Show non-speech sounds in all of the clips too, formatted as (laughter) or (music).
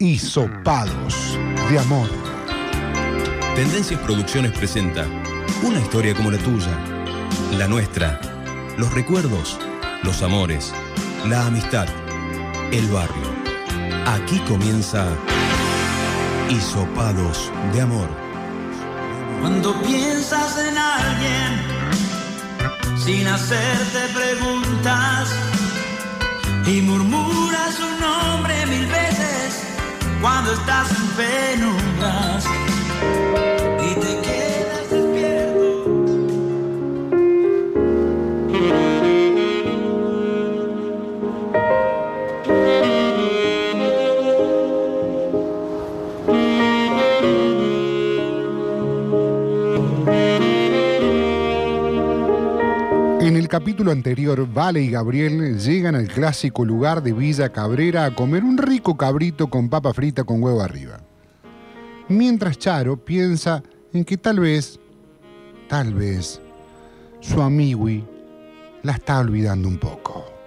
Hisopados de amor. Tendencias Producciones presenta una historia como la tuya, la nuestra, los recuerdos, los amores, la amistad, el barrio. Aquí comienza Hisopados de amor. Cuando piensas en alguien sin hacerte preguntas y murmuras su nombre mil veces cuando estás en penumbras el capítulo anterior, Vale y Gabriel llegan al clásico lugar de Villa Cabrera a comer un rico cabrito con papa frita con huevo arriba. Mientras Charo piensa en que tal vez, tal vez, su amigui la está olvidando un poco.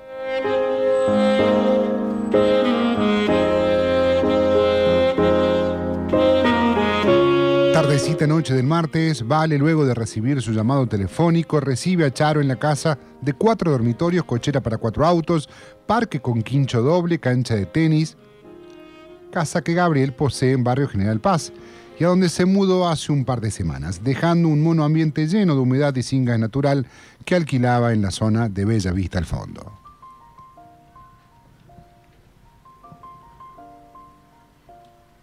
Tardecita noche del martes, Vale, luego de recibir su llamado telefónico, recibe a Charo en la casa de cuatro dormitorios, cochera para cuatro autos, parque con quincho doble, cancha de tenis, casa que Gabriel posee en Barrio General Paz y a donde se mudó hace un par de semanas, dejando un mono ambiente lleno de humedad y sin gas natural que alquilaba en la zona de Bella Vista al fondo.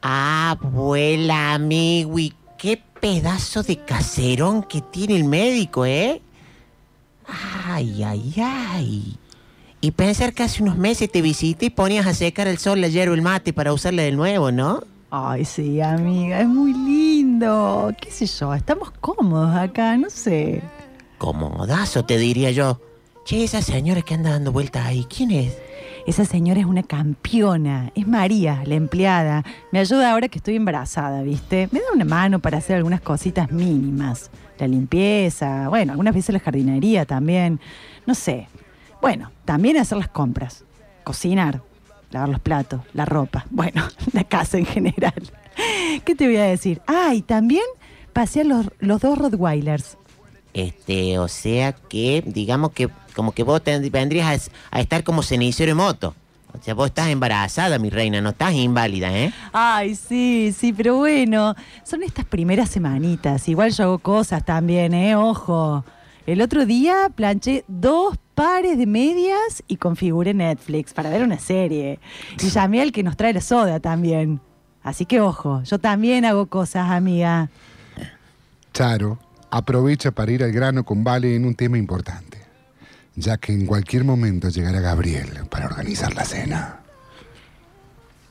Abuela, y qué pedazo de caserón que tiene el médico, ¿eh? Ay, ay, ay. Y pensar que hace unos meses te visité y ponías a secar el sol la hierba el mate para usarla de nuevo, ¿no? Ay, sí, amiga, es muy lindo. ¿Qué sé yo? Estamos cómodos acá, no sé. Comodazo, te diría yo. Che, esa señora que anda dando vueltas ahí, ¿quién es? Esa señora es una campeona. Es María, la empleada. Me ayuda ahora que estoy embarazada, ¿viste? Me da una mano para hacer algunas cositas mínimas. La limpieza, bueno, algunas veces la jardinería también. No sé. Bueno, también hacer las compras. Cocinar, lavar los platos, la ropa. (laughs) Bueno, la casa en general. ¿Qué te voy a decir? Ah, y también pasear los, los dos Rottweilers. Este, o sea que, digamos que como que vos ten- vendrías a, a estar como cenicero en moto. O sea, vos estás embarazada, mi reina, no estás inválida, ¿eh? Ay, sí, sí, pero bueno, son estas primeras semanitas. Igual yo hago cosas también, ¿eh? Ojo. El otro día planché dos pares de medias y configuré Netflix para ver una serie. Y (laughs) llamé al que nos trae la soda también. Así que ojo, yo también hago cosas, amiga. Charo aprovecha para ir al grano con Vale en un tema importante, ya que en cualquier momento llegará Gabriel para organizar la cena.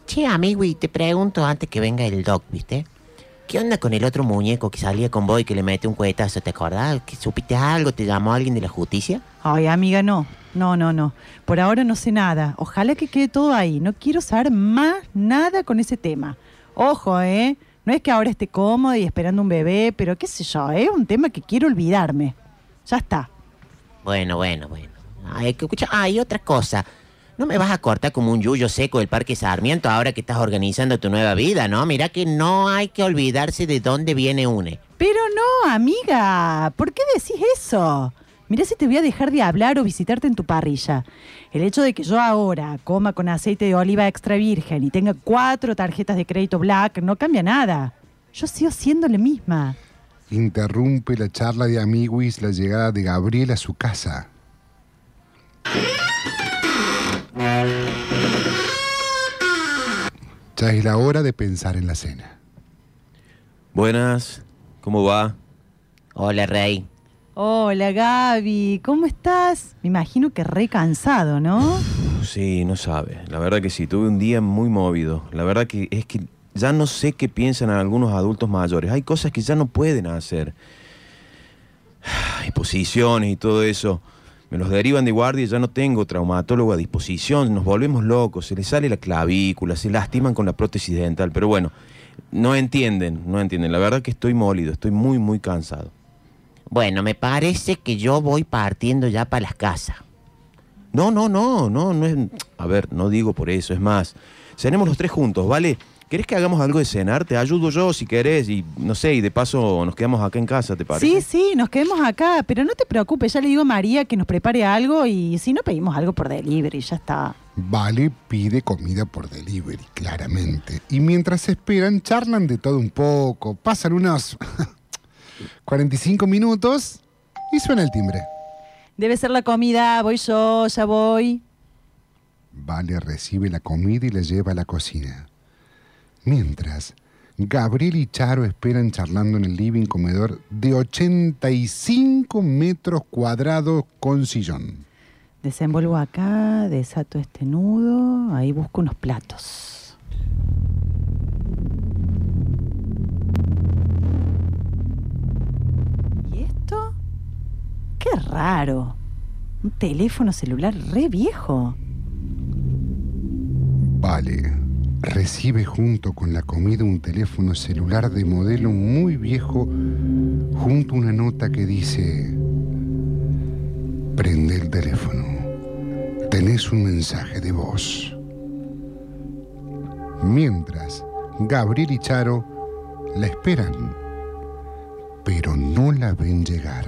Che, amigo, y te pregunto antes que venga el doc, ¿viste? ¿Qué onda con el otro muñeco que salía con vos y que le mete un cuetazo? ¿Te acordás? ¿Que supiste algo? ¿Te llamó alguien de la justicia? Ay, amiga, no. No, no, no. Por ahora no sé nada. Ojalá que quede todo ahí. No quiero saber más nada con ese tema. Ojo, ¿eh? No es que ahora esté cómoda y esperando un bebé, pero qué sé yo, es un tema que quiero olvidarme. Ya está. Bueno, bueno, bueno. Ay, que escucha, hay otra cosa. No me vas a cortar como un yuyo seco del Parque Sarmiento ahora que estás organizando tu nueva vida, ¿no? Mira que no hay que olvidarse de dónde viene une. Pero no, amiga. ¿Por qué decís eso? Mirá si te voy a dejar de hablar o visitarte en tu parrilla. El hecho de que yo ahora coma con aceite de oliva extra virgen y tenga cuatro tarjetas de crédito black no cambia nada. Yo sigo siendo la misma. Interrumpe la charla de amiguis la llegada de Gabriel a su casa. Ya es la hora de pensar en la cena. Buenas, ¿cómo va? Hola, Rey. Hola Gaby, ¿cómo estás? Me imagino que re cansado, ¿no? Sí, no sabe. La verdad que sí, tuve un día muy movido. La verdad que es que ya no sé qué piensan algunos adultos mayores. Hay cosas que ya no pueden hacer. (sighs) Hay posiciones y todo eso. Me los derivan de guardia y ya no tengo traumatólogo a disposición. Nos volvemos locos. Se les sale la clavícula, se lastiman con la prótesis dental. Pero bueno, no entienden, no entienden. La verdad que estoy molido, estoy muy, muy cansado. Bueno, me parece que yo voy partiendo ya para las casas. No, no, no, no, no es. A ver, no digo por eso, es más. Cenemos los tres juntos, ¿vale? ¿Querés que hagamos algo de cenar? Te ayudo yo si querés y no sé, y de paso nos quedamos acá en casa, ¿te Sí, parece? sí, nos quedemos acá, pero no te preocupes, ya le digo a María que nos prepare algo y si no pedimos algo por delivery, ya está. Vale pide comida por delivery, claramente. Y mientras esperan, charlan de todo un poco. Pasan unos (laughs) 45 minutos y suena el timbre. Debe ser la comida, voy yo, ya voy. Vale recibe la comida y la lleva a la cocina. Mientras, Gabriel y Charo esperan charlando en el living comedor de 85 metros cuadrados con sillón. Desenvuelvo acá, desato este nudo, ahí busco unos platos. ¿Y esto? Qué raro. Un teléfono celular re viejo. Vale recibe junto con la comida un teléfono celular de modelo muy viejo junto a una nota que dice, prende el teléfono, tenés un mensaje de voz. Mientras, Gabriel y Charo la esperan, pero no la ven llegar.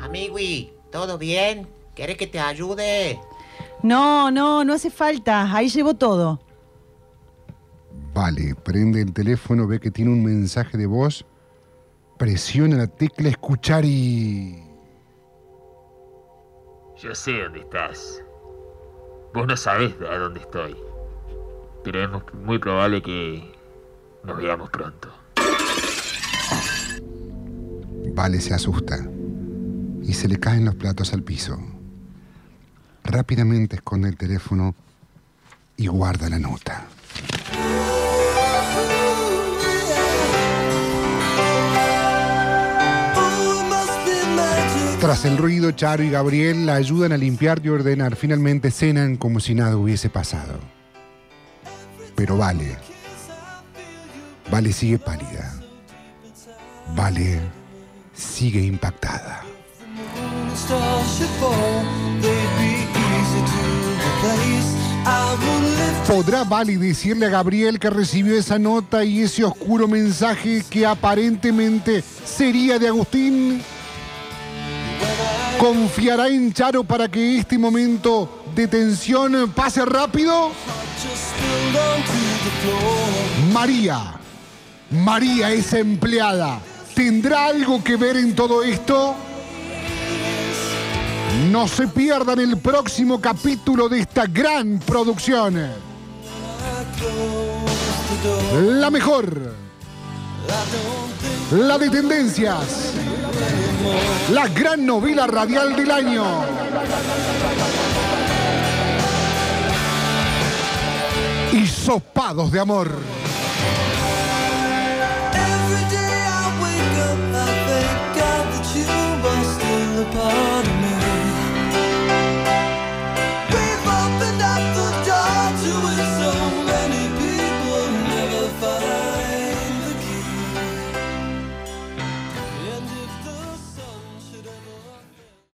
Amigui, ¿todo bien? ¿Querés que te ayude? No, no, no hace falta. Ahí llevo todo. Vale, prende el teléfono, ve que tiene un mensaje de voz, presiona la tecla escuchar y... Yo sé dónde estás. Vos no sabés a dónde estoy. Pero es muy probable que nos veamos pronto. Vale se asusta y se le caen los platos al piso. Rápidamente esconde el teléfono y guarda la nota. Tras el ruido, Charo y Gabriel la ayudan a limpiar y ordenar. Finalmente cenan como si nada hubiese pasado. Pero Vale, Vale sigue pálida. Vale sigue impactada. ¿Podrá Vali decirle a Gabriel que recibió esa nota y ese oscuro mensaje que aparentemente sería de Agustín? ¿Confiará en Charo para que este momento de tensión pase rápido? María, María esa empleada, ¿tendrá algo que ver en todo esto? No se pierdan el próximo capítulo de esta gran producción. La mejor. La de tendencias. La gran novela radial del año. Y sopados de amor.